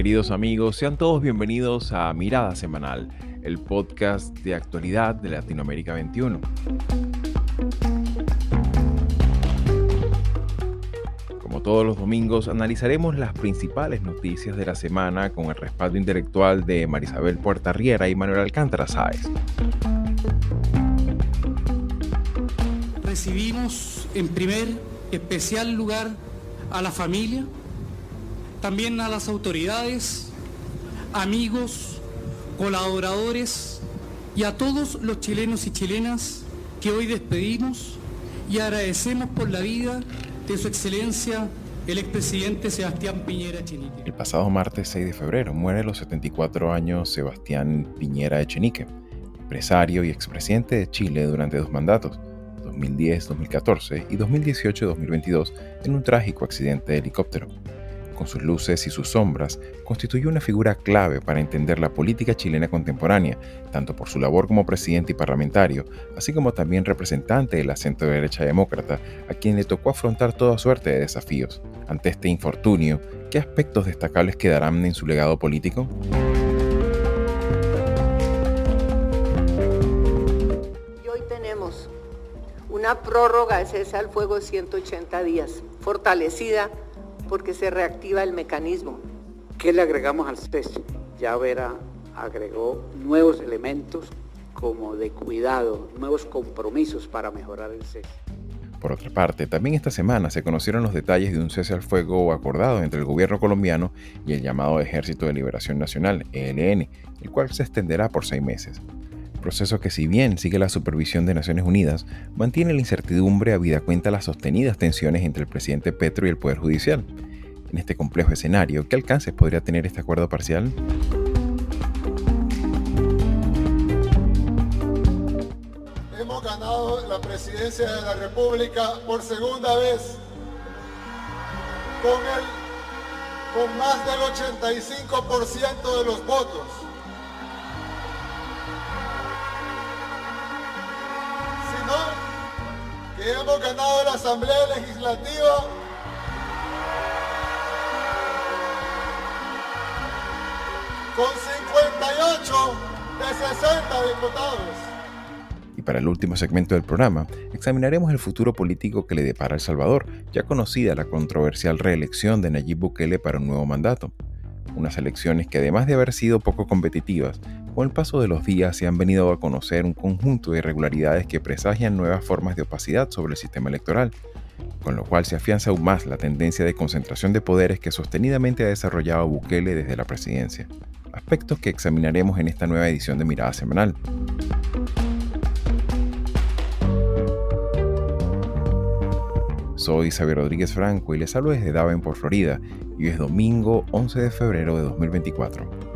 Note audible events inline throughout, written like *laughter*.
Queridos amigos, sean todos bienvenidos a Mirada Semanal, el podcast de actualidad de Latinoamérica 21. Como todos los domingos, analizaremos las principales noticias de la semana con el respaldo intelectual de Marisabel Riera y Manuel Alcántara Sáez. Recibimos en primer especial lugar a la familia, también a las autoridades, amigos, colaboradores y a todos los chilenos y chilenas que hoy despedimos y agradecemos por la vida de su excelencia el expresidente Sebastián Piñera Echenique. El pasado martes 6 de febrero muere a los 74 años Sebastián Piñera Echenique, empresario y expresidente de Chile durante dos mandatos 2010-2014 y 2018-2022 en un trágico accidente de helicóptero. Con sus luces y sus sombras, constituyó una figura clave para entender la política chilena contemporánea, tanto por su labor como presidente y parlamentario, así como también representante de la centro-derecha demócrata, a quien le tocó afrontar toda suerte de desafíos. Ante este infortunio, ¿qué aspectos destacables quedarán en su legado político? una prórroga de cese al fuego de 180 días, fortalecida porque se reactiva el mecanismo. ¿Qué le agregamos al cese? Ya Vera agregó nuevos elementos como de cuidado, nuevos compromisos para mejorar el cese. Por otra parte, también esta semana se conocieron los detalles de un cese al fuego acordado entre el gobierno colombiano y el llamado Ejército de Liberación Nacional, ELN, el cual se extenderá por seis meses proceso que si bien sigue la supervisión de Naciones Unidas, mantiene la incertidumbre habida cuenta las sostenidas tensiones entre el presidente Petro y el Poder Judicial. En este complejo escenario, ¿qué alcances podría tener este acuerdo parcial? Hemos ganado la presidencia de la República por segunda vez con, el, con más del 85% de los votos. Que hemos ganado la Asamblea Legislativa con 58 de 60 diputados. Y para el último segmento del programa, examinaremos el futuro político que le depara El Salvador, ya conocida la controversial reelección de Nayib Bukele para un nuevo mandato. Unas elecciones que además de haber sido poco competitivas, con el paso de los días se han venido a conocer un conjunto de irregularidades que presagian nuevas formas de opacidad sobre el sistema electoral, con lo cual se afianza aún más la tendencia de concentración de poderes que sostenidamente ha desarrollado Bukele desde la presidencia, aspectos que examinaremos en esta nueva edición de Mirada Semanal. Soy Xavier Rodríguez Franco y les hablo desde Davenport, Florida, y es domingo 11 de febrero de 2024.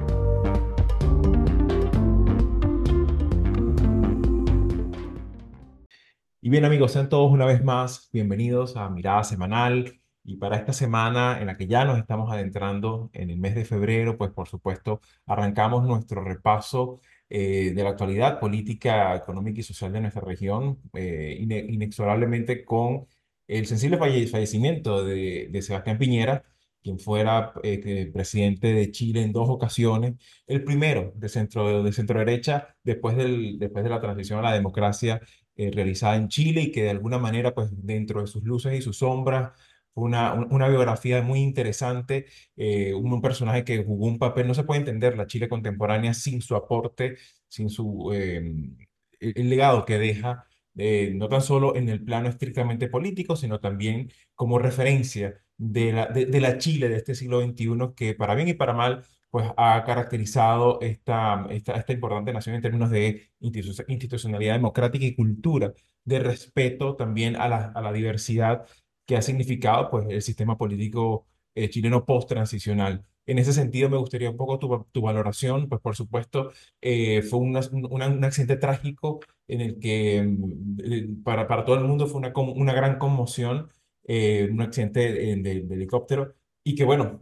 Y bien amigos, sean todos una vez más bienvenidos a Mirada Semanal. Y para esta semana en la que ya nos estamos adentrando en el mes de febrero, pues por supuesto arrancamos nuestro repaso eh, de la actualidad política, económica y social de nuestra región, eh, inexorablemente con el sensible fallecimiento de, de Sebastián Piñera, quien fuera eh, presidente de Chile en dos ocasiones, el primero de centro, de centro derecha después, del, después de la transición a la democracia eh, realizada en Chile y que de alguna manera, pues dentro de sus luces y sus sombras, fue una, una biografía muy interesante, eh, un, personaje que jugó un papel, no se puede entender la Chile contemporánea sin su aporte, sin su, em, el, legado que deja, eh, no tan solo en el plano estrictamente político, sino también como referencia de la, de, de la Chile de este siglo XXI, que para bien y para mal pues ha caracterizado esta, esta, esta importante nación en términos de institucionalidad democrática y cultura, de respeto también a la, a la diversidad que ha significado pues, el sistema político eh, chileno post-transicional. En ese sentido, me gustaría un poco tu, tu valoración, pues por supuesto, eh, fue un accidente trágico en el que mm, para, para todo el mundo fue una, una gran conmoción, eh, un accidente de, de helicóptero, y que bueno,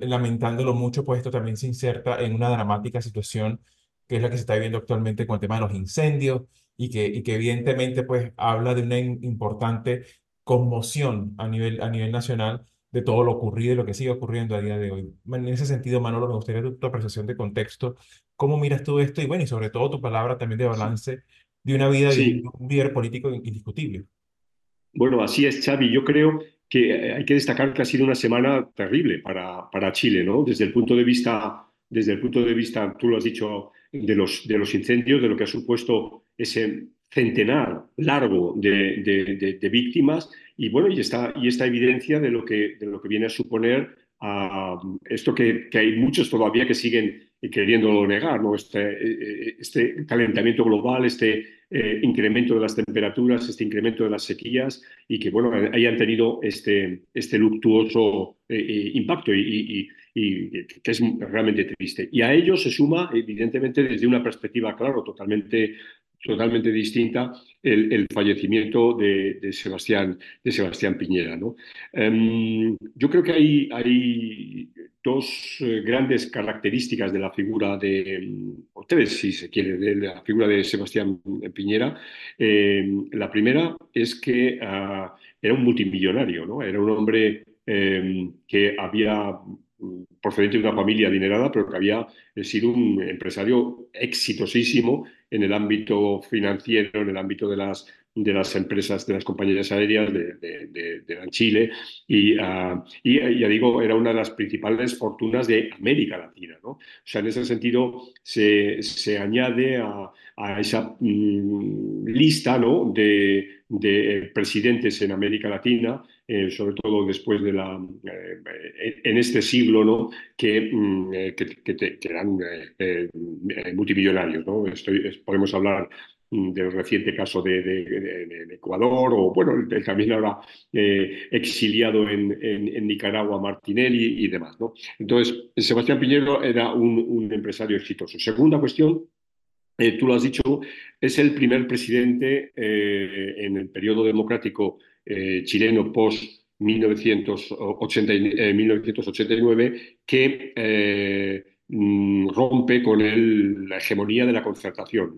lamentándolo mucho, pues esto también se inserta en una dramática situación que es la que se está viviendo actualmente con el tema de los incendios y que, y que evidentemente pues habla de una importante conmoción a nivel, a nivel nacional de todo lo ocurrido y lo que sigue ocurriendo a día de hoy. En ese sentido, Manolo, me gustaría tu, tu apreciación de contexto. ¿Cómo miras tú esto? Y bueno, y sobre todo tu palabra también de balance de una vida de Sí, un líder político indiscutible. bueno, así es, Xavi. Yo creo que hay que destacar que ha sido una semana terrible para, para Chile, ¿no? Desde el punto de vista, desde el punto de vista, tú lo has dicho, de los, de los incendios, de lo que ha supuesto ese centenar largo de, de- víctimas y bueno, y esta, y esta evidencia de lo que, de lo que viene a suponer ah, esto que, que hay muchos todavía que siguen queriéndolo negar, ¿no? Este, eh, este calentamiento global, este eh, incremento de las temperaturas, este incremento de las sequías y que bueno, hayan tenido este, este luctuoso eh, eh, impacto y, y- y que es realmente triste. Y a ello se suma, evidentemente, desde una perspectiva, claro, totalmente, totalmente distinta, el, el fallecimiento de, de Sebastián, de Sebastián Piñera, ¿no? Em, yo creo que hay, hay dos eh, grandes características de la figura de, o tres, si se quiere, de la figura de Sebastián Piñera. Em, la primera es que ah, era un multimillonario, ¿no? Era un hombre em, que había mm, procedente de una familia adinerada, pero que había eh, sido un empresario exitosísimo en el ámbito financiero, en el ámbito de las, de las empresas, de las compañías aéreas de, Chile. Y, uh, y, ya digo, era una de las principales fortunas de América Latina. ¿no? O sea, en ese sentido se, se añade a, a esa mm, lista ¿no? de, de presidentes en América Latina eh, sobre todo después de la, eh, en este siglo, ¿no? que, mm, que, que, que eran eh, multimillonarios. ¿no? Estoy, podemos hablar mm, del reciente caso de, Ecuador o, bueno, también ahora exiliado en, en, Nicaragua, Martinelli y demás. ¿no? Entonces, Sebastián Piñero era un, empresario exitoso. Segunda cuestión, eh, tú lo has dicho, es el primer presidente eh, en el periodo democrático eh, chileno post 1980, 1989 que mm, rompe con la hegemonía de la concertación.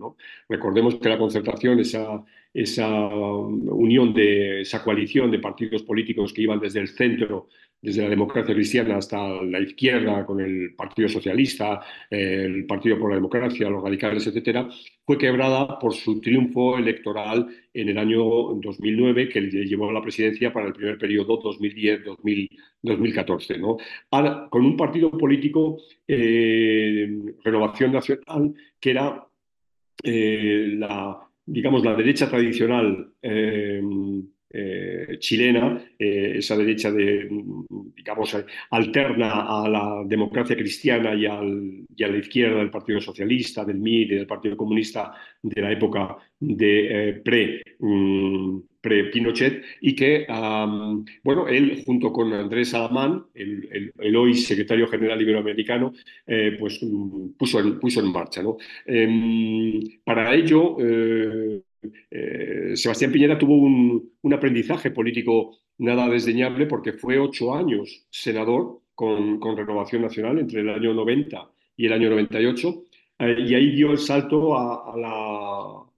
Recordemos que la concertación, esa, esa unión de esa coalición de partidos políticos que iban desde el centro desde la democracia cristiana hasta la izquierda, con el Partido Socialista, el Partido por la Democracia, los radicales, etcétera, fue quebrada por su triunfo electoral en el año 2009, que le llevó a la presidencia para el primer periodo 2010-2014. ¿no? Con un partido político, eh, Renovación Nacional, que era eh, la, digamos, la derecha tradicional. Eh, eh, chilena, eh, esa derecha de, digamos, alterna a la democracia cristiana y, al, y, a la izquierda del Partido Socialista, del MIR y del Partido Comunista de la época de eh, pre, um, pre-Pinochet, y que, bueno, él junto con Andrés Alamán, el, el, hoy secretario general iberoamericano, pues um, puso, en, puso en marcha. ¿no? Em, para ello, eh, Sebastián Piñera tuvo un, aprendizaje político nada desdeñable porque fue ocho años senador con, Renovación Nacional entre el año 90 y el año 98 eh, y ahí dio el salto a,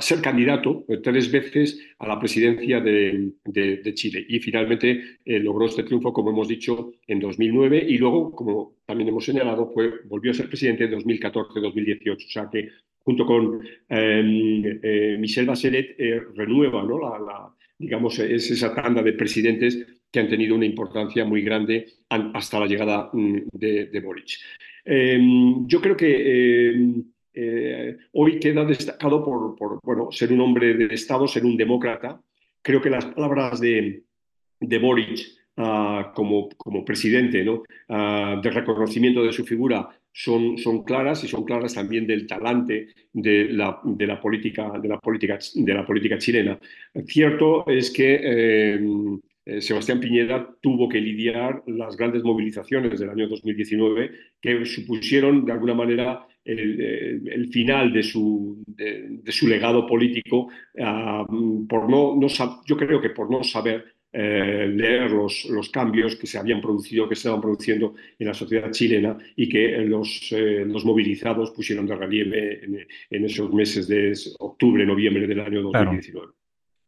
ser candidato tres veces a la presidencia de, de, de Chile. Y finalmente eh, logró este triunfo, como hemos dicho, en 2009 y luego, como también hemos señalado, fue, volvió a ser presidente en 2014-2018, o sea que junto con eh, eh, Michel Bachelet, eh, renueva la, digamos, es esa tanda de presidentes que han tenido una importancia muy grande hasta la llegada de, de Boric. yo creo que hoy queda destacado por, bueno, ser un hombre de Estado, ser un demócrata. Creo que las palabras de, Boric uh, como, presidente. Uh, de reconocimiento de su figura, son, son, claras y son claras también del talante de la, de la, política, de la, política, de la política chilena. Cierto es que eh, Sebastián Piñera tuvo que lidiar las grandes movilizaciones del año 2019 que supusieron de alguna manera el, el final de su, de, su legado político uh, por no, no, yo creo que por no saber eh, leer los, los, cambios que se habían producido, que se estaban produciendo en la sociedad chilena y que los, eh, los movilizados pusieron de relieve en, en, esos meses de octubre, noviembre del año 2019. Claro.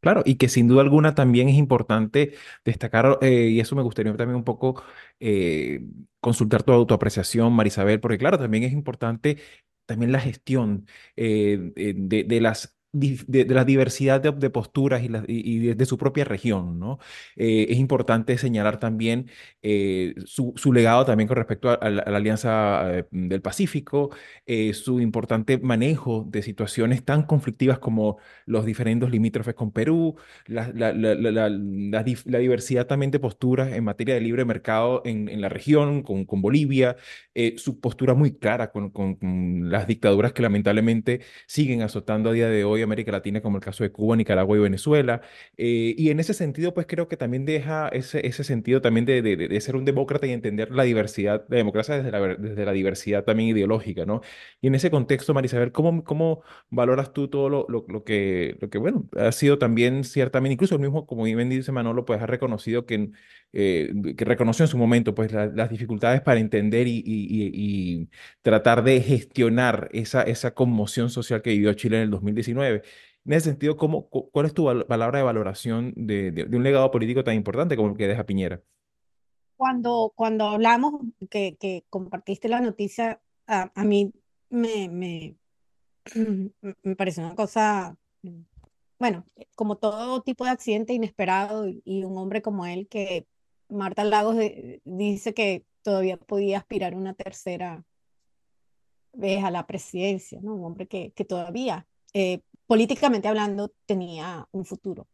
Claro, y que sin duda alguna también es importante destacar, eh, y eso me gustaría también un poco eh, consultar tu autoapreciación, Marisabel, porque claro, también es importante también la gestión eh, de, de las de, la diversidad de, posturas y, y, de, su propia región, ¿no? Eh, es importante señalar también eh, su, legado también con respecto a, la, Alianza eh, del Pacífico, su importante manejo de situaciones tan conflictivas como los diferentes limítrofes con Perú, la, la, la diversidad también de posturas en materia de libre mercado en, la región, con, Bolivia, su postura muy clara con las dictaduras que lamentablemente siguen azotando a día de hoy América Latina, como el caso de Cuba, Nicaragua y Venezuela. Eh, y en ese sentido, pues creo que también deja ese, ese sentido también de, de, de, ser un demócrata y entender la diversidad, la democracia desde la, desde la diversidad también ideológica, ¿no? Y en ese contexto, Marisabel, ¿cómo, cómo valoras tú todo lo, lo, lo, que, lo que, bueno, ha sido también ciertamente, incluso el mismo, como bien dice Manolo, pues ha reconocido que, eh, que reconoció en su momento, pues las dificultades para entender y, y, y, tratar de gestionar esa, esa conmoción social que vivió Chile en el 2019 en ese sentido, ¿cómo, ¿cuál es tu palabra de valoración de, de, un legado político tan importante como el que deja Piñera? Cuando, cuando hablamos, que, que compartiste la noticia, a, a mí me, me, *clears throat* me pareció una cosa, bueno, como todo tipo de accidente inesperado y, y un hombre como él que Marta Lagos de, dice que todavía podía aspirar una tercera vez a la presidencia, ¿no? Un hombre que, que todavía eh, políticamente hablando, tenía un futuro.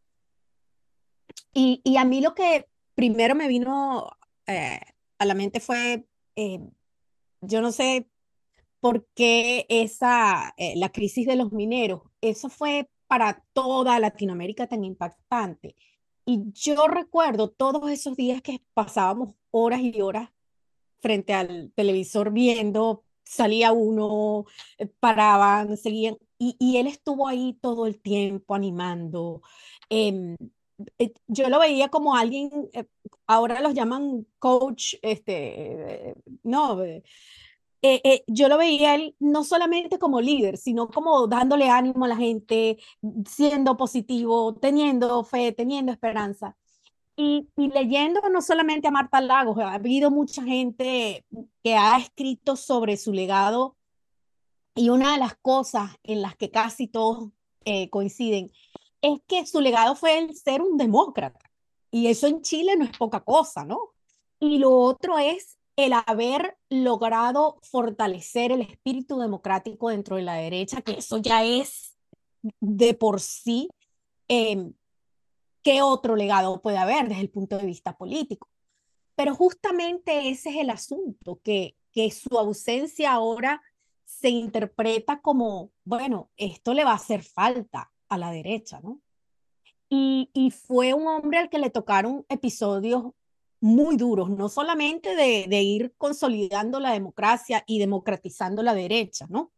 Y, a mí lo que primero me vino eh, a la mente fue, eh, yo no sé por qué esa, eh, la crisis de los mineros, eso fue para toda Latinoamérica tan impactante. Y yo recuerdo todos esos días que pasábamos horas y horas frente al televisor viendo, salía uno, paraban, seguían, y, él estuvo ahí todo el tiempo animando. Em, eh, yo lo veía como alguien, eh, ahora los llaman coach, este, no, eh, yo lo veía él no solamente como líder, sino como dándole ánimo a la gente, siendo positivo, teniendo fe, teniendo esperanza. Y, y, leyendo no solamente a Marta Lagos, ha habido mucha gente que ha escrito sobre su legado y una de las cosas en las que casi todos eh, coinciden es que su legado fue el ser un demócrata. Y eso en Chile no es poca cosa, ¿no? Y lo otro es el haber logrado fortalecer el espíritu democrático dentro de la derecha, que eso ya es de por sí, eh, ¿qué otro legado puede haber desde el punto de vista político? Pero justamente ese es el asunto, que, que su ausencia ahora se interpreta como, bueno, esto le va a hacer falta a la derecha, ¿no? Y, fue un hombre al que le tocaron episodios muy duros, no solamente de ir consolidando la democracia y democratizando la derecha, ¿no?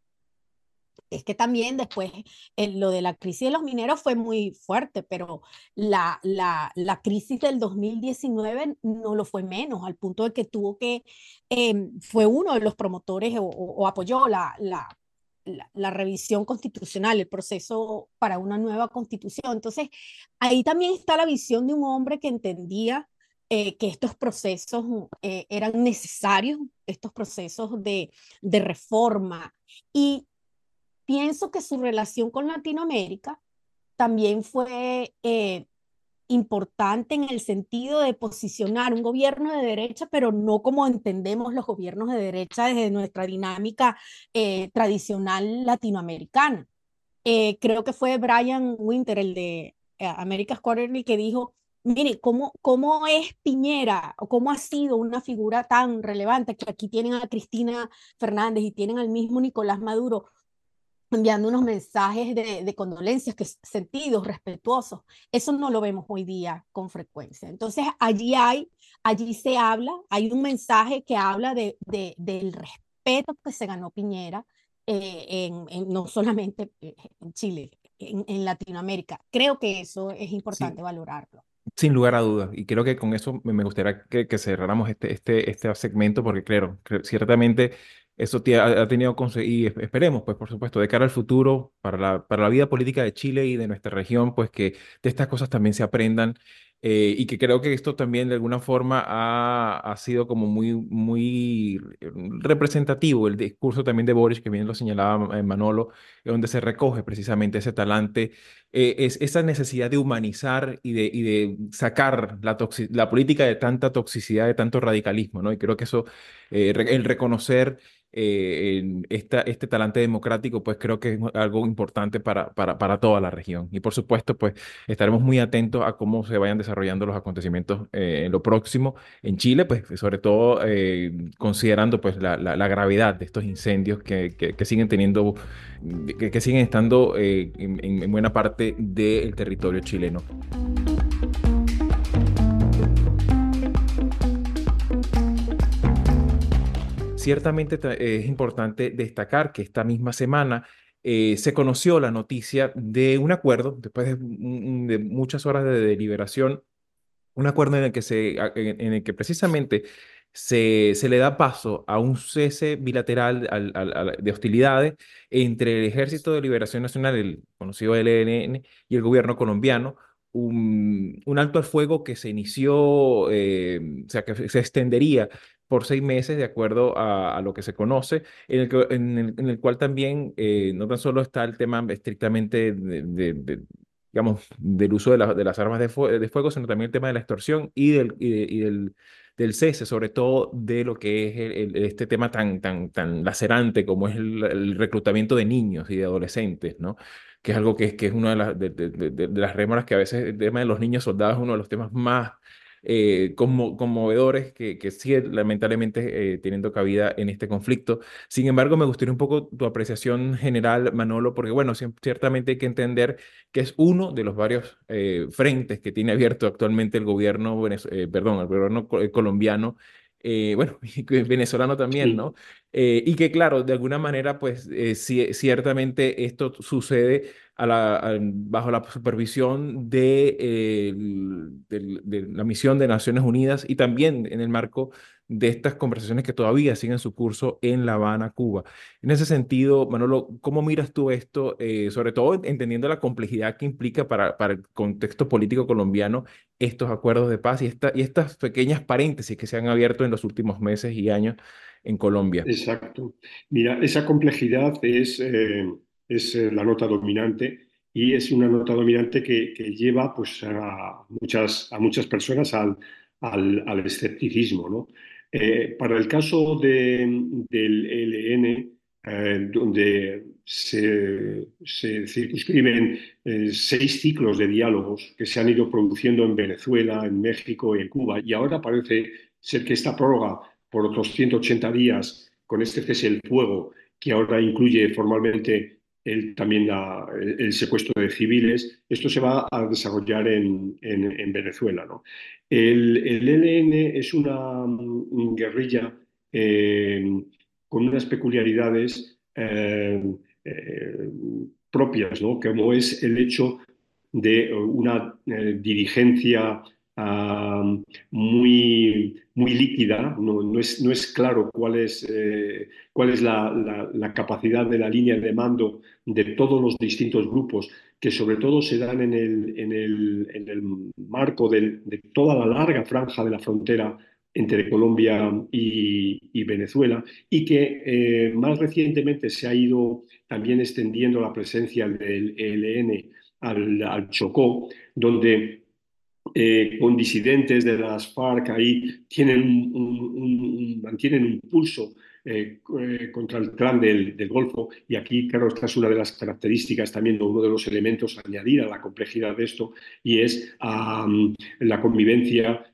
Es que también después lo de la crisis de los mineros fue muy fuerte, pero la, la, la, crisis del 2019 no lo fue menos, al punto de que tuvo que, eh, fue uno de los promotores o, apoyó la, la, la, revisión constitucional, el proceso para una nueva constitución. Entonces, ahí también está la visión de un hombre que entendía eh, que estos procesos eh, eran necesarios, estos procesos de, de reforma. Y pienso que su relación con Latinoamérica también fue eh, importante en el sentido de posicionar un gobierno de derecha, pero no como entendemos los gobiernos de derecha desde nuestra dinámica eh, tradicional latinoamericana. Eh, creo que fue Brian Winter, el de America's Quarterly, que dijo, mire, ¿cómo, ¿cómo es Piñera o cómo ha sido una figura tan relevante que aquí tienen a Cristina Fernández y tienen al mismo Nicolás Maduro? Enviando unos mensajes de, de, condolencias, que sentidos, respetuosos. Eso no lo vemos hoy día con frecuencia. Entonces, allí hay, allí se habla, hay un mensaje que habla de, de del respeto que se ganó Piñera, eh, en, en, no solamente eh, en Chile, en, en, Latinoamérica. Creo que eso es importante sí. valorarlo. Sin lugar a dudas, y creo que con eso me gustaría que, que cerráramos este, este, este segmento, porque claro, ciertamente eso ha, tenido, y esperemos, pues por supuesto, de cara al futuro, para la, para la vida política de Chile y de nuestra región, pues que de estas cosas también se aprendan eh, y que creo que esto también de alguna forma ha, ha, sido como muy, muy representativo el discurso también de Boris, que bien lo señalaba eh, Manolo, donde se recoge precisamente ese talante, eh, es esa necesidad de humanizar y de, y de sacar la, la política de tanta toxicidad, de tanto radicalismo, ¿no? Y creo que eso, el reconocer eh, esta, este talante democrático, pues creo que es algo importante para, para, para, toda la región. Y por supuesto, pues estaremos muy atentos a cómo se vayan desarrollando los acontecimientos eh, en lo próximo en Chile, pues sobre todo eh, considerando pues la, la, gravedad de estos incendios que, que, siguen teniendo, que, siguen estando en, en buena parte del territorio chileno. Ciertamente es importante destacar que esta misma semana eh, se conoció la noticia de un acuerdo, después de, muchas horas de deliberación, un acuerdo en el que, se, en el que precisamente se, se, le da paso a un cese bilateral de hostilidades entre el Ejército de Liberación Nacional, el conocido ELN, y el gobierno colombiano, un, un, alto al fuego que se inició, eh, o sea, que se extendería por seis meses, de acuerdo a, lo que se conoce, en el, en el, cual también eh, no tan solo está el tema estrictamente de, digamos, del uso de, de las armas de, fuego, sino también el tema de la extorsión y del, y, del, del cese, sobre todo de lo que es este tema tan, tan, tan lacerante como es el, reclutamiento de niños y de adolescentes, ¿no? que es algo que es, que es una de las, de, las rémoras que a veces el tema de los niños soldados es uno de los temas más eh, conmovedores que, que lamentablemente eh, teniendo cabida en este conflicto. Sin embargo, me gustaría un poco tu apreciación general, Manolo, porque bueno, ciertamente hay que entender que es uno de los varios eh, frentes que tiene abierto actualmente el gobierno, perdón, el gobierno colombiano bueno, *laughs* venezolano también, ¿no? y que claro, de alguna manera, pues ciertamente esto sucede bajo la supervisión de, de, la misión de Naciones Unidas y también en el marco de estas conversaciones que todavía siguen su curso en La Habana, Cuba. En ese sentido, Manolo, ¿cómo miras tú esto, eh, sobre todo entendiendo la complejidad que implica para, para el contexto político colombiano estos acuerdos de paz y, esta, y estas pequeñas paréntesis que se han abierto en los últimos meses y años en Colombia? Exacto. Mira, esa complejidad es... Eh, es eh, la nota dominante y es una nota dominante que, lleva pues, a, muchas, a muchas personas al, al, escepticismo. ¿no? Eh, para el caso de, del ELN, eh, donde se, circunscriben seis ciclos de diálogos que se han ido produciendo en Venezuela, en México y en Cuba, y ahora parece ser que esta prórroga por otros 180 días con este cese el fuego, que ahora incluye formalmente también el, secuestro de civiles. Esto se va a desarrollar en, en, Venezuela. ¿no? El, el, ELN es una mm, guerrilla eh, con unas peculiaridades eh, eh, propias, ¿no? como es el hecho de una dirigencia muy, muy líquida, no, es, no, es, claro cuál es, eh, cuál es la, la, capacidad de la línea de mando de todos los distintos grupos, que sobre todo se dan en el, en el, en el marco de toda la larga franja de la frontera entre Colombia y, Venezuela y que eh, más recientemente se ha ido también extendiendo la presencia del ELN al, al Chocó, donde eh, con disidentes de las FARC ahí tienen un, mantienen un pulso eh, eh, contra el clan del, Golfo. Y aquí, claro, esta es una de las características también, uno de los elementos a añadir a la complejidad de esto y es la convivencia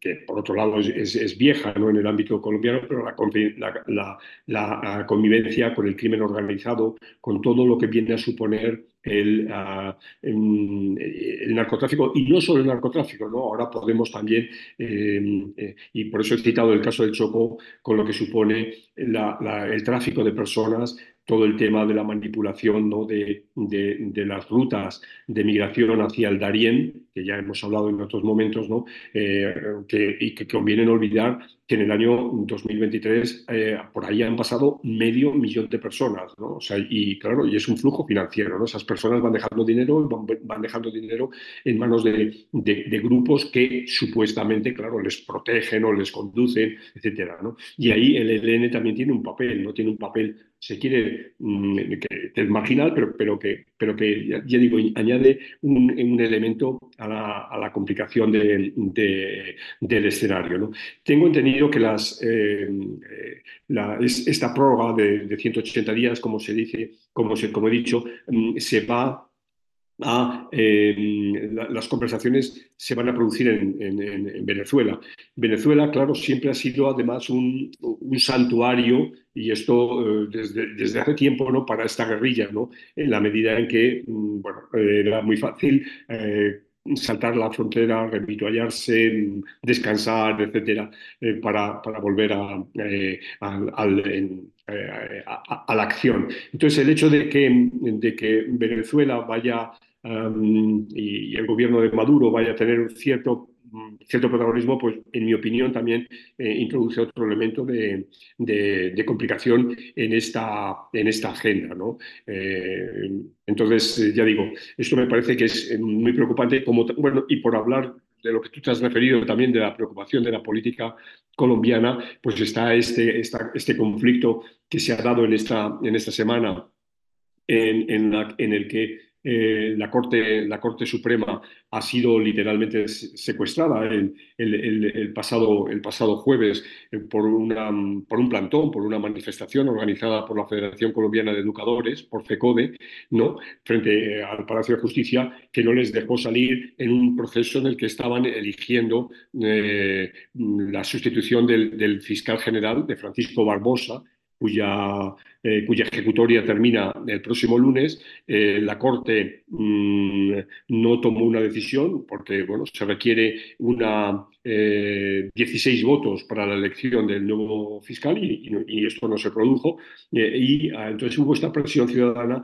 que por otro lado es, vieja ¿no? en el ámbito colombiano, pero la, la, convivencia con el crimen organizado, con todo lo que viene a suponer el, ah, el, narcotráfico y no solo el narcotráfico, ¿no? ahora podemos también, em, eh, y por eso he citado el caso del Choco, con lo que supone el tráfico de personas, todo el tema de la manipulación ¿no? de, de, las rutas de migración hacia el Darién, que ya hemos hablado en otros momentos, ¿no? Eh, que, y que conviene no olvidar que en el año 2023 eh, por ahí han pasado medio millón de personas, ¿no? O sea, y claro, y es un flujo financiero, ¿no? Esas personas van dejando dinero, van, van dejando dinero en manos de, de, grupos que supuestamente, claro, les protegen o les conducen, etcétera, ¿no? Y ahí el ELN también tiene un papel, ¿no? Tiene un papel se quiere, mm, que, es marginal, pero, pero que, pero que ya, digo, añade un, elemento a la, a la complicación de, del escenario. ¿no? Tengo entendido que las, eh, eh, la, esta prórroga de, de, 180 días, como se dice, como, se, como he dicho, mm, se va a eh, las conversaciones se van a producir en, Venezuela. Venezuela, claro, siempre ha sido además un, santuario, y esto eh, desde, hace tiempo, ¿no? para esta guerrilla, ¿no? en la medida en que mm, bueno, era muy fácil eh, saltar la frontera, revituallarse, descansar, etcétera, para, para, volver a, a, la acción. Entonces, el hecho de que, de que Venezuela vaya y, el gobierno de Maduro vaya a tener cierto, cierto protagonismo, pues en mi opinión también eh, introduce otro elemento de, de, complicación en esta, en esta agenda. ¿no? Eh, entonces, eh, ya digo, esto me parece que es muy preocupante, como, bueno, y por hablar de lo que tú te has referido también de la preocupación de la política colombiana, pues está este, esta, este conflicto que se ha dado en esta, en esta semana en, en el que eh, la, Corte, la Corte Suprema ha sido literalmente secuestrada el, pasado, el pasado jueves eh, por, una, por un plantón, por una manifestación organizada por la Federación Colombiana de Educadores, por FECODE, ¿no? frente al Palacio de Justicia, que no les dejó salir en un proceso en el que estaban eligiendo eh, la sustitución del, del fiscal general, de Francisco Barbosa, cuya, eh, cuya ejecutoria termina el próximo lunes. Eh, la Corte mm, no tomó una decisión porque bueno, se requiere una, 16 eh, votos para la elección del nuevo fiscal y, esto no se produjo. y ah, entonces hubo esta presión ciudadana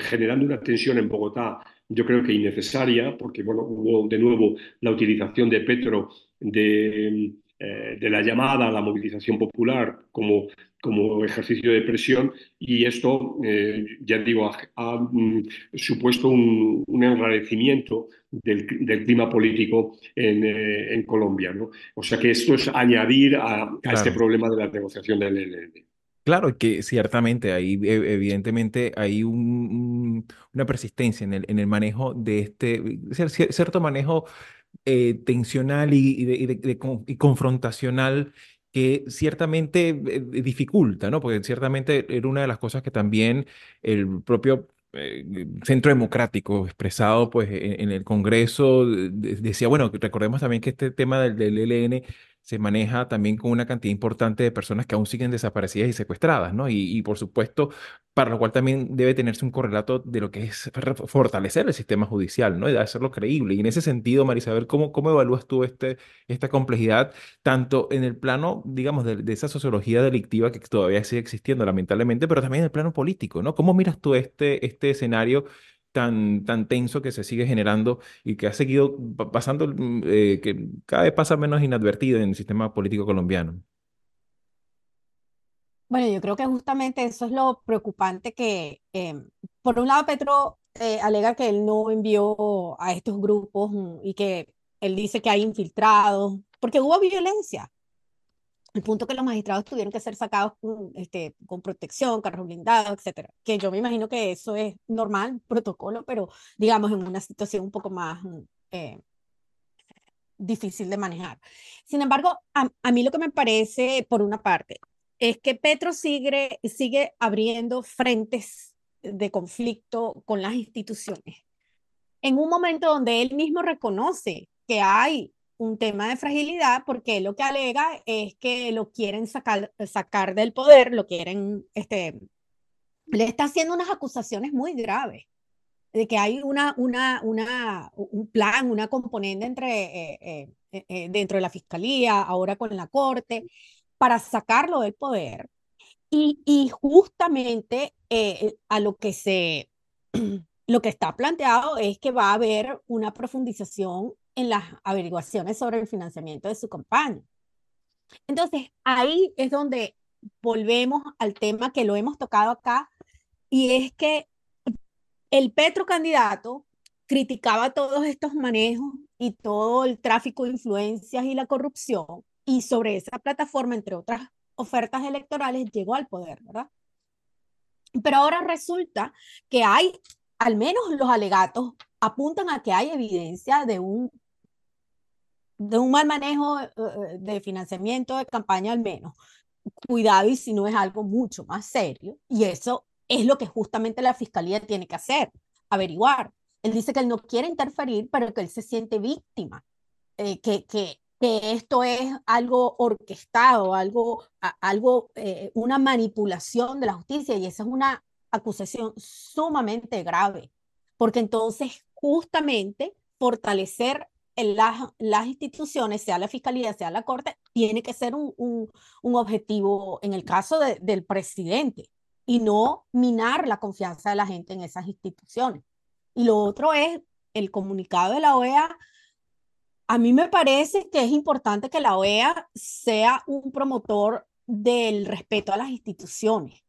generando una tensión en Bogotá yo creo que innecesaria, porque bueno, hubo de nuevo la utilización de Petro de, de la llamada a la movilización popular como como ejercicio de presión y esto, eh, ya digo, ha, mm, supuesto un, enrarecimiento del, clima político en, eh, en, Colombia. ¿no? O sea que esto es añadir a, este problema de la negociación del ELN. Claro, que ciertamente ahí e, evidentemente hay un, una persistencia en el, en el manejo de este, cierto manejo eh, tensional y, de, confrontacional que ciertamente eh, dificulta, ¿no? Porque ciertamente era una de las cosas que también el propio eh, Centro Democrático expresado pues en, el Congreso decía, bueno, recordemos también que este tema del, del se maneja también con una cantidad importante de personas que aún siguen desaparecidas y secuestradas, ¿no? Y, por supuesto, para lo cual también debe tenerse un correlato de lo que es fortalecer el sistema judicial, ¿no? Y de hacerlo creíble. Y en ese sentido, Marisabel, ¿cómo, cómo evalúas tú este, esta complejidad, tanto en el plano, digamos, de, de, esa sociología delictiva que todavía sigue existiendo, lamentablemente, pero también en el plano político, ¿no? ¿Cómo miras tú este, este escenario? Tan, tan tenso que se sigue generando y que ha seguido pasando, mm, eh, que cada vez pasa menos inadvertido en el sistema político colombiano. Bueno, yo creo que justamente eso es lo preocupante que, em, por un lado, Petro eh, alega que él no envió a estos grupos mm, y que él dice que hay infiltrados, porque hubo violencia el punto que los magistrados tuvieron que ser sacados con, este, con protección, carros blindados, etcétera. Que yo me imagino que eso es normal, protocolo, pero digamos en una situación un poco más mm, eh, difícil de manejar. Sin embargo, a, a, mí lo que me parece, por una parte, es que Petro sigue, sigue abriendo frentes de conflicto con las instituciones. En un momento donde él mismo reconoce que hay un tema de fragilidad porque lo que alega es que lo quieren sacar, sacar del poder, lo quieren, este, le está haciendo unas acusaciones muy graves de que hay una, una, una, un plan, una componente entre, eh, eh, eh, dentro de la fiscalía, ahora con la corte, para sacarlo del poder. Y, y justamente a lo que se, *clears throat* lo que está planteado es que va a haber una profundización en las averiguaciones sobre el financiamiento de su campaña. Entonces, ahí es donde volvemos al tema que lo hemos tocado acá, y es que el Petro candidato criticaba todos estos manejos y todo el tráfico de influencias y la corrupción, y sobre esa plataforma, entre otras ofertas electorales, llegó al poder, ¿verdad? Pero ahora resulta que hay, al menos los alegatos apuntan a que hay evidencia de un, de un mal manejo eh, eh, de financiamiento de campaña al menos. Cuidado y si no es algo mucho más serio. Y eso es lo que justamente la fiscalía tiene que hacer, averiguar. Él dice que él no quiere interferir, pero que él se siente víctima, eh, que, que, que, esto es algo orquestado, algo, algo eh, una manipulación de la justicia, y esa es una acusación sumamente grave, porque entonces justamente fortalecer en las, las instituciones, sea la fiscalía, sea la corte, tiene que ser un, un, un objetivo en el caso de, del presidente y no minar la confianza de la gente en esas instituciones. Y lo otro es el comunicado de la OEA. A mí me parece que es importante que la OEA sea un promotor del respeto a las instituciones,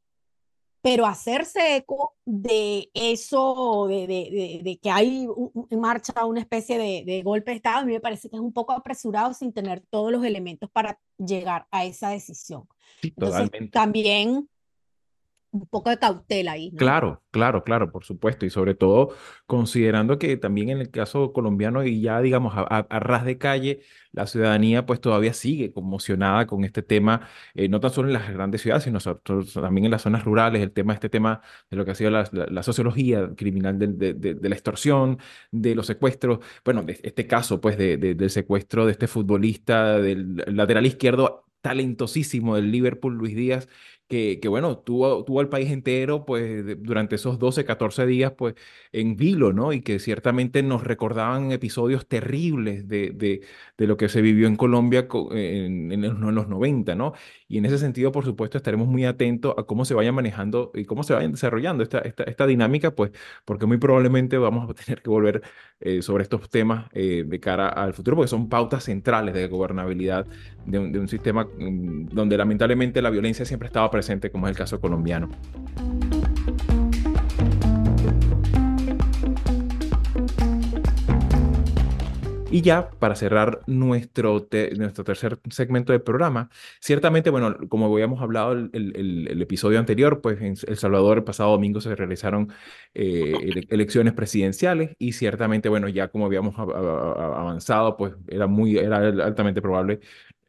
pero hacerse eco de eso, de, de, de, que hay en marcha una especie de, golpe de Estado, a mí me parece que es un poco apresurado sin tener todos los elementos para llegar a esa decisión. Sí, Entonces, también un poco de cautela ahí. Claro, claro, claro, por supuesto. Y sobre todo considerando que también en el caso colombiano y ya digamos a, a, ras de calle, la ciudadanía pues todavía sigue conmocionada con este tema, eh, no tan solo en las grandes ciudades, sino también en las zonas rurales, el tema, este tema de lo que ha sido la, la, sociología criminal de, de, la extorsión, de los secuestros, bueno, de este caso pues del secuestro de este futbolista del lateral izquierdo talentosísimo del Liverpool, Luis Díaz, que, que, bueno, tuvo, tuvo al país entero, pues, durante esos 12, 14 días, pues, en vilo, ¿no? Y que ciertamente nos recordaban episodios terribles de, de, de lo que se vivió en Colombia en, en, en, los 90, ¿no? Y en ese sentido, por supuesto, estaremos muy atentos a cómo se vaya manejando y cómo se vaya desarrollando esta, esta, esta dinámica, pues, porque muy probablemente vamos a tener que volver eh, sobre estos temas eh, de cara al futuro, porque son pautas centrales de gobernabilidad de un, de un sistema um, donde lamentablemente la violencia siempre estaba presente presente, como es el caso colombiano. Y ya para cerrar nuestro, nuestro tercer segmento del programa, ciertamente, bueno, como habíamos hablado el, el, episodio anterior, pues en El Salvador el pasado domingo se realizaron eh, ele elecciones presidenciales y ciertamente, bueno, ya como habíamos avanzado, pues era muy, era altamente probable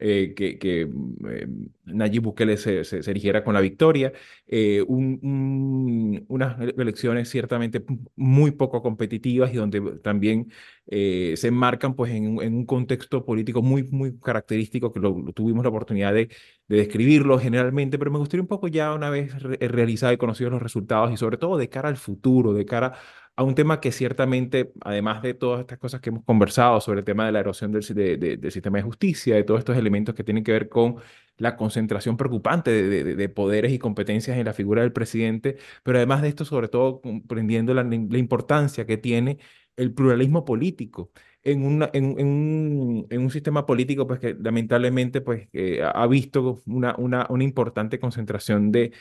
eh, que, que eh, Nayib Bukele se, se, se, erigiera con la victoria. Eh, un, un, unas elecciones ciertamente muy poco competitivas y donde también eh, se enmarcan pues, en, un contexto político muy, muy característico que lo, tuvimos la oportunidad de, de, describirlo generalmente, pero me gustaría un poco ya una vez re realizado y conocidos los resultados y sobre todo de cara al futuro, de cara a un tema que ciertamente, además de todas estas cosas que hemos conversado sobre el tema de la erosión del, de, de, del sistema de justicia, de todos estos elementos que tienen que ver con la concentración preocupante de, de, poderes y competencias en la figura del presidente, pero además de esto, sobre todo comprendiendo la, importancia que tiene el pluralismo político en, una, en, un, en, un, sistema político pues, que lamentablemente pues, eh, ha visto una, una importante concentración de,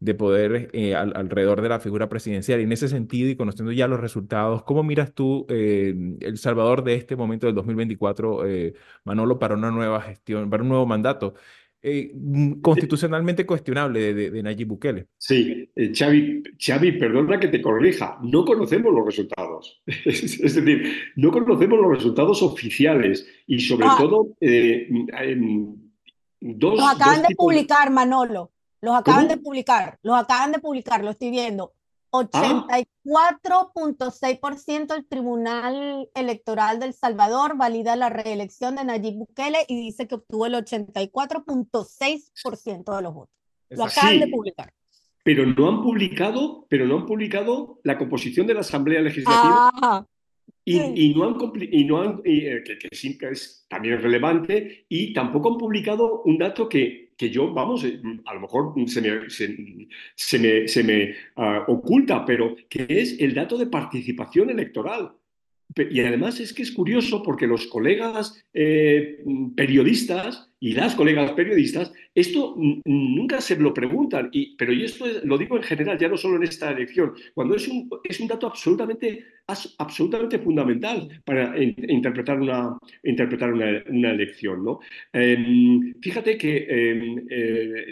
de poder eh, al, alrededor de la figura presidencial. Y en ese sentido, y conociendo ya los resultados, ¿cómo miras tú eh, El Salvador de este momento del 2024, eh, Manolo, para una nueva gestión, para un nuevo mandato? Eh, constitucionalmente cuestionable de, de, de, Nayib Bukele. Sí, eh, Xavi, Xavi, perdona que te corrija, no conocemos los resultados. *laughs* es, es, decir, no conocemos los resultados oficiales y sobre ah. todo eh, dos... Los acaban dos de publicar, Manolo. Los acaban ¿Cómo? de publicar, los acaban de publicar, lo estoy viendo. 84.6% el Tribunal Electoral del Salvador valida la reelección de Nayib Bukele y dice que obtuvo el 84.6% de los votos. Lo acaban de publicar. Pero no han publicado, pero no han publicado la composición de la Asamblea Legislativa. Ah, y, sí. y, no han, y no han y, eh, que, que, es también es relevante, y tampoco han publicado un dato que que yo, vamos, eh, a lo mejor se me, se, me, se me ah, oculta, pero que es el dato de participación electoral. Y además es que es curioso porque los colegas eh, periodistas y las colegas periodistas, esto nunca se lo preguntan, y, pero yo esto lo digo en general, ya no solo en esta elección, cuando es un, es un dato absolutamente, absolutamente fundamental para interpretar una, interpretar una, elección. ¿no? Em, fíjate que em, eh,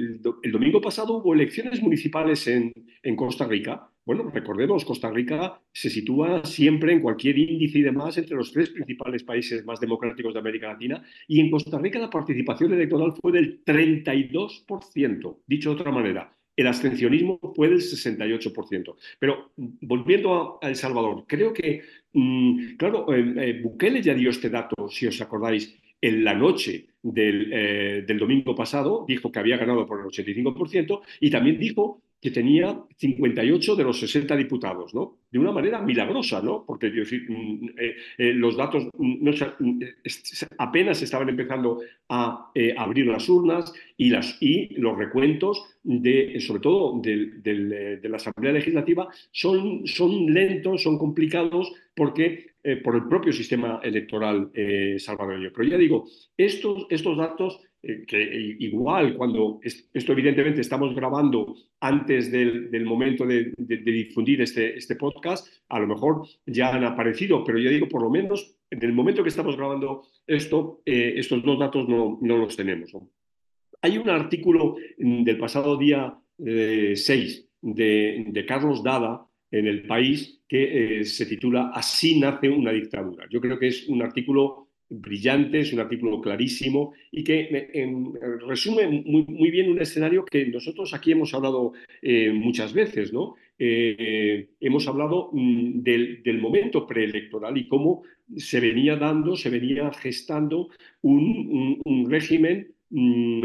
el, domingo pasado hubo elecciones municipales en, en Costa Rica, bueno, recordemos, Costa Rica se sitúa siempre en cualquier índice y demás entre los tres principales países más democráticos de América Latina y en Costa Rica la participación electoral fue del 32%. Dicho de otra manera, el abstencionismo fue del 68%. Pero volviendo a, El Salvador, creo que, mm, claro, eh, eh, Bukele ya dio este dato, si os acordáis, en la noche del, eh, del, domingo pasado, dijo que había ganado por el 85% y también dijo que tenía 58 de los 60 diputados, ¿no? De una manera milagrosa, ¿no? Porque mm, eh, eh, los datos no, apenas estaban empezando a eh, abrir las urnas y, las, y los recuentos, de, sobre todo de, la Asamblea Legislativa, son, son lentos, son complicados, porque por el propio sistema electoral salvadoreño. Pero ya digo, estos, estos datos que igual cuando esto evidentemente estamos grabando antes del, momento de, difundir este, este podcast, a lo mejor ya han aparecido, pero ya digo, por lo menos en el momento que estamos grabando esto, eh, estos dos datos no, no los tenemos. Hay un artículo mm, del pasado día 6 eh, de, Carlos Dada en el país que se titula Así nace una dictadura. Yo creo que es un artículo brillante, es un artículo clarísimo y que resume muy, bien un escenario que nosotros aquí hemos hablado eh, muchas veces, ¿no? Eh, hemos hablado mm, del, momento preelectoral y cómo se venía dando, se venía gestando un, régimen mm,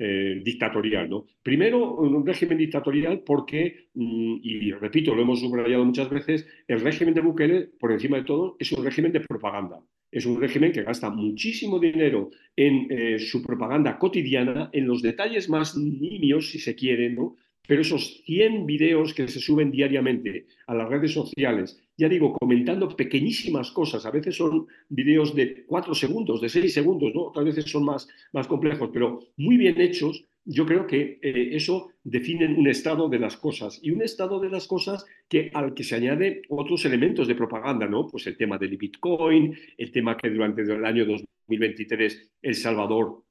eh, dictatorial. ¿no? Primero, un régimen dictatorial porque, mm, y repito, lo hemos subrayado muchas veces, el régimen de Bukele, por encima de todo, es un régimen de propaganda. Es un régimen que gasta muchísimo dinero en eh, su propaganda cotidiana, en los detalles más nimios, si se quiere, ¿no? Pero esos 100 videos que se suben diariamente a las redes sociales, ya digo, comentando pequeñísimas cosas, a veces son videos de 4 segundos, de 6 segundos, ¿no? Otras veces son más, más complejos, pero muy bien hechos, yo creo que eh, eso define un estado de las cosas y un estado de las cosas que al que se añade otros elementos de propaganda, ¿no? Pues el tema del Bitcoin, el tema que durante el año 2023 El Salvador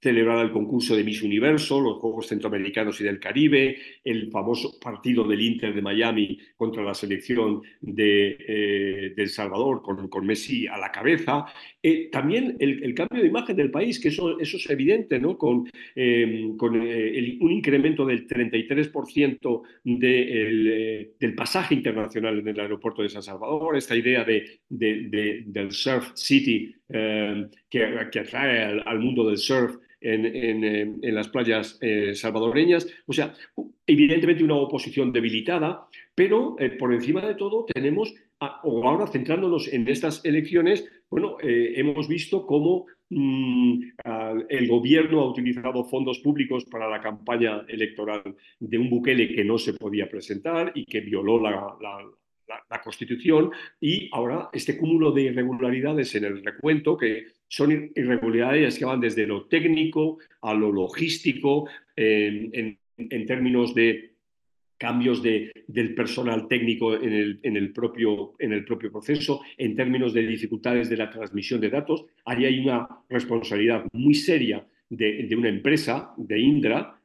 celebrada el concurso de Miss Universo, los Juegos Centroamericanos y del Caribe, el famoso partido del Inter de Miami contra la selección de, eh, El Salvador con, con, Messi a la cabeza. Eh, también el, cambio de imagen del país, que eso, eso es evidente, ¿no? con, em, con eh, un incremento del 33% de, del pasaje internacional en el aeropuerto de San Salvador, esta idea de, del Surf City que, que, atrae al mundo del surf en, las playas eh, salvadoreñas. O sea, evidentemente una oposición debilitada, pero eh, por encima de todo tenemos, o ahora centrándonos en estas elecciones, bueno, eh, hemos visto cómo mm, el gobierno ha utilizado fondos públicos para la campaña electoral de un Bukele que no se podía presentar y que violó la, Constitución y ahora este cúmulo de irregularidades en el recuento que son irregularidades que van desde lo técnico a lo logístico en, términos de cambios de, del personal técnico en el, en, el propio, en el propio proceso, en términos de dificultades de la transmisión de datos. Ahí hay una responsabilidad muy seria de una empresa, de Indra,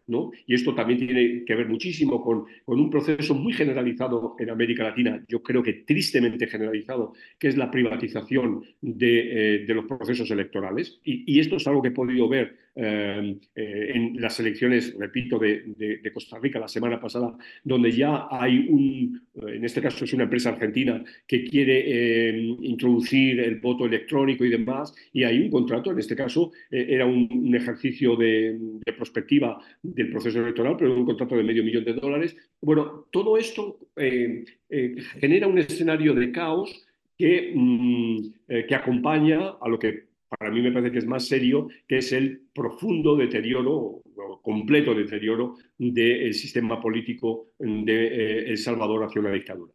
y esto también tiene que ver muchísimo con, un proceso muy generalizado en América Latina, yo creo que tristemente generalizado, que es la privatización de, eh, los procesos electorales. Y, esto es algo que he podido ver eh, eh, en las elecciones, repito, de, Costa Rica la semana pasada, donde ya hay un, en este caso es una empresa argentina que quiere introducir el voto electrónico y demás, y hay un contrato, en este caso era un, ejercicio de, prospectiva del proceso electoral, pero un contrato de medio millón de dólares. Bueno, todo esto eh, eh, genera un escenario de caos que, mm, eh, que acompaña a lo que para mí me parece que es más serio, que es el profundo deterioro, completo deterioro del sistema político de eh, El Salvador hacia una dictadura.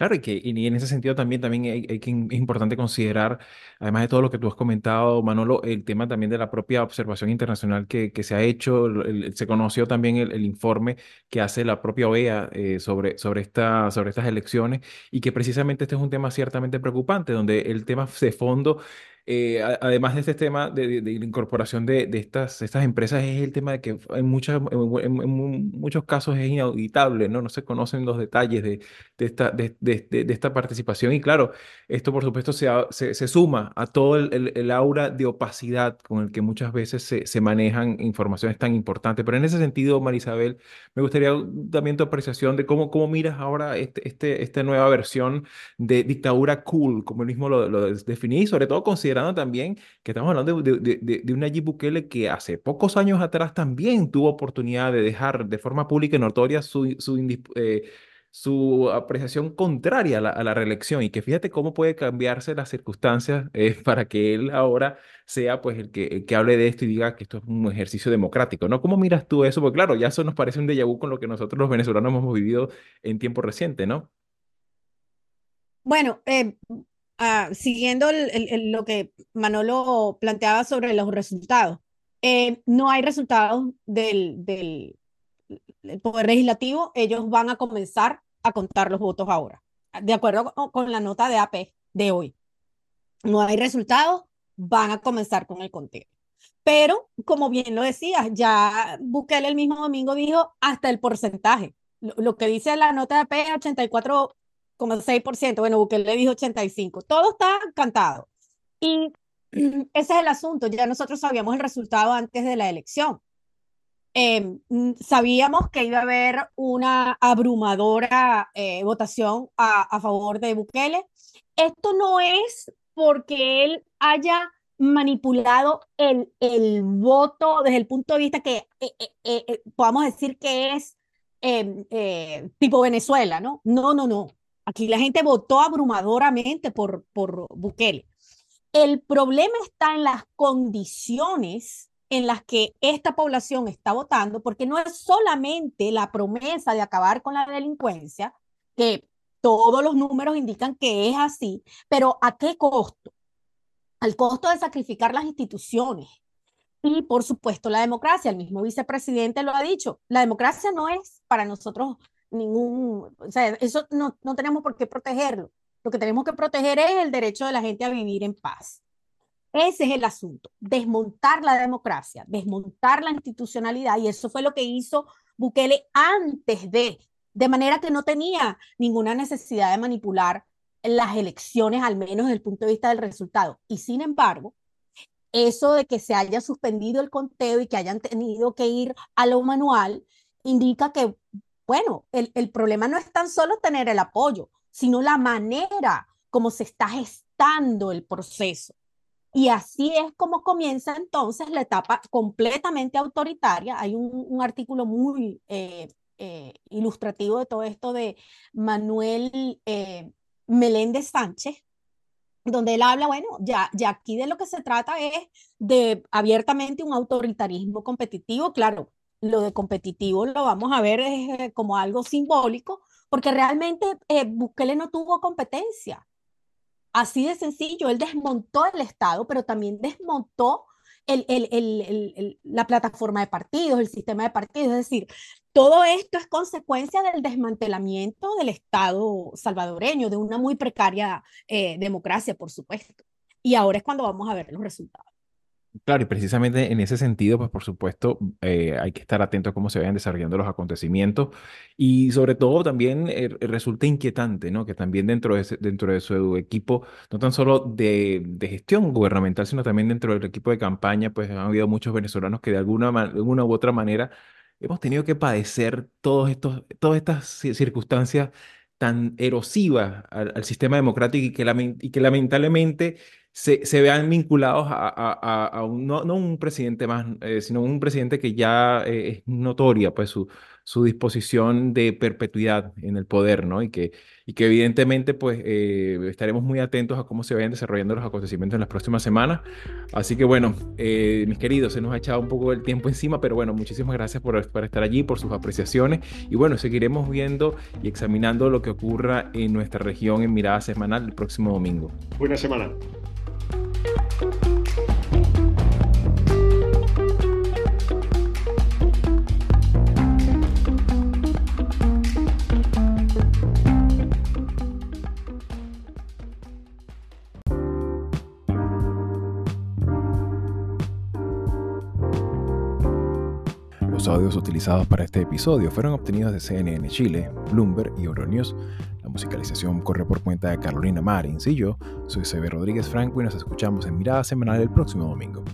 Claro, y que y en ese sentido también, también hay, hay que, es importante considerar, además de todo lo que tú has comentado, Manolo, el tema también de la propia observación internacional que, que se ha hecho. se conoció también el, el, informe que hace la propia OEA eh, sobre, sobre, esta, sobre estas elecciones y que precisamente este es un tema ciertamente preocupante, donde el tema de fondo eh, además de este tema de, la incorporación de, estas, estas empresas, es el tema de que en, muchas, en, muchos casos es inauditable, ¿no? No se conocen los detalles de, esta, de, esta participación. Y claro, esto por supuesto se, se, suma a todo el, el, aura de opacidad con el que muchas veces se, se, manejan informaciones tan importantes. Pero en ese sentido, Marisabel, me gustaría también tu apreciación de cómo, cómo miras ahora este, este, esta nueva versión de dictadura cool, como el mismo lo, lo definí, sobre todo considerando también que estamos hablando de, de, de, de, una Nayib Bukele que hace pocos años atrás también tuvo oportunidad de dejar de forma pública y notoria su, su, eh, su apreciación contraria a la, a la, reelección y que fíjate cómo puede cambiarse las circunstancias eh, *laughs* para que él ahora sea pues el que, el que hable de esto y diga que esto es un ejercicio democrático, ¿no? ¿Cómo miras tú eso? Porque claro, ya eso nos parece un déjà vu con lo que nosotros los venezolanos hemos vivido en tiempo reciente, ¿no? Bueno, eh, Ah, siguiendo lo que Manolo planteaba sobre los resultados, eh, no hay resultados del, Poder Legislativo, ellos van a comenzar a contar los votos ahora, de acuerdo con, la nota de AP de hoy. No hay resultados, van a comenzar con el conteo. Pero, como bien lo decías, ya Bukele el mismo domingo dijo hasta el porcentaje. Lo, lo que dice la nota de AP es 84 como 6%, bueno, Bukele dijo 85%, todo está cantado. Y *clears throat* ese es el asunto, ya nosotros sabíamos el resultado antes de la elección. Eh, sabíamos que iba a haber una abrumadora eh, votación a, a, favor de Bukele. Esto no es porque él haya manipulado el, el voto desde el punto de vista que eh, eh podamos decir que es em, tipo Venezuela, ¿no? No, no, no. Aquí la gente votó abrumadoramente por, por Bukele. El problema está en las condiciones en las que esta población está votando, porque no es solamente la promesa de acabar con la delincuencia, que todos los números indican que es así, pero ¿a qué costo? Al costo de sacrificar las instituciones. Y por supuesto la democracia, el mismo vicepresidente lo ha dicho, la democracia no es para nosotros ningún, o sea, eso no, no tenemos por qué protegerlo. Lo que tenemos que proteger es el derecho de la gente a vivir en paz. Ese es el asunto, desmontar la democracia, desmontar la institucionalidad, y eso fue lo que hizo Bukele antes de, de manera que no tenía ninguna necesidad de manipular las elecciones, al menos desde el punto de vista del resultado. Y sin embargo, eso de que se haya suspendido el conteo y que hayan tenido que ir a lo manual, indica que bueno, el, el problema no es tan solo tener el apoyo, sino la manera como se está gestando el proceso. Y así es como comienza entonces la etapa completamente autoritaria. Hay un, un artículo muy eh, eh, ilustrativo de todo esto de Manuel eh, Meléndez Sánchez, donde él habla, bueno, ya, ya aquí de lo que se trata es de abiertamente un autoritarismo competitivo, claro, lo de competitivo lo vamos a ver eh, como algo simbólico, porque realmente eh, Bukele no tuvo competencia. Así de sencillo, él desmontó el Estado, pero también desmontó la plataforma de partidos, el sistema de partidos. Es decir, todo esto es consecuencia del desmantelamiento del Estado salvadoreño, de una muy precaria eh, democracia, por supuesto. Y ahora es cuando vamos a ver los resultados. Claro, y precisamente en ese sentido, pues por supuesto, eh, hay que estar atento a cómo se vayan desarrollando los acontecimientos y sobre todo también eh, resulta inquietante, ¿no? Que también dentro de, ese- dentro de su equipo, no tan solo de, de gestión gubernamental, sino también dentro del equipo de campaña, pues han habido muchos venezolanos que de alguna, ma- de una u otra manera hemos tenido que padecer todos estos, todas estas ci- circunstancias tan erosivas al, sistema democrático y que lamentablemente se, se vean vinculados a, a, a un, no, no, un presidente más, eh, sino un presidente que ya eh, es notoria pues su, su disposición de perpetuidad en el poder, ¿no? Y que, y que evidentemente pues eh, estaremos muy atentos a cómo se vayan desarrollando los acontecimientos en las próximas semanas. Así que bueno, eh, mis queridos, se nos ha echado un poco el tiempo encima, pero bueno, muchísimas gracias por, por estar allí, por sus apreciaciones y bueno, seguiremos viendo y examinando lo que ocurra en nuestra región en Mirada Semanal el próximo domingo. Buena semana. Los audios utilizados para este episodio fueron obtenidos de CNN Chile, Bloomberg y Euronews. La musicalización corre por cuenta de Carolina Marins y yo soy Sebe Rodríguez Franco y nos escuchamos en Mirada Semanal el próximo domingo.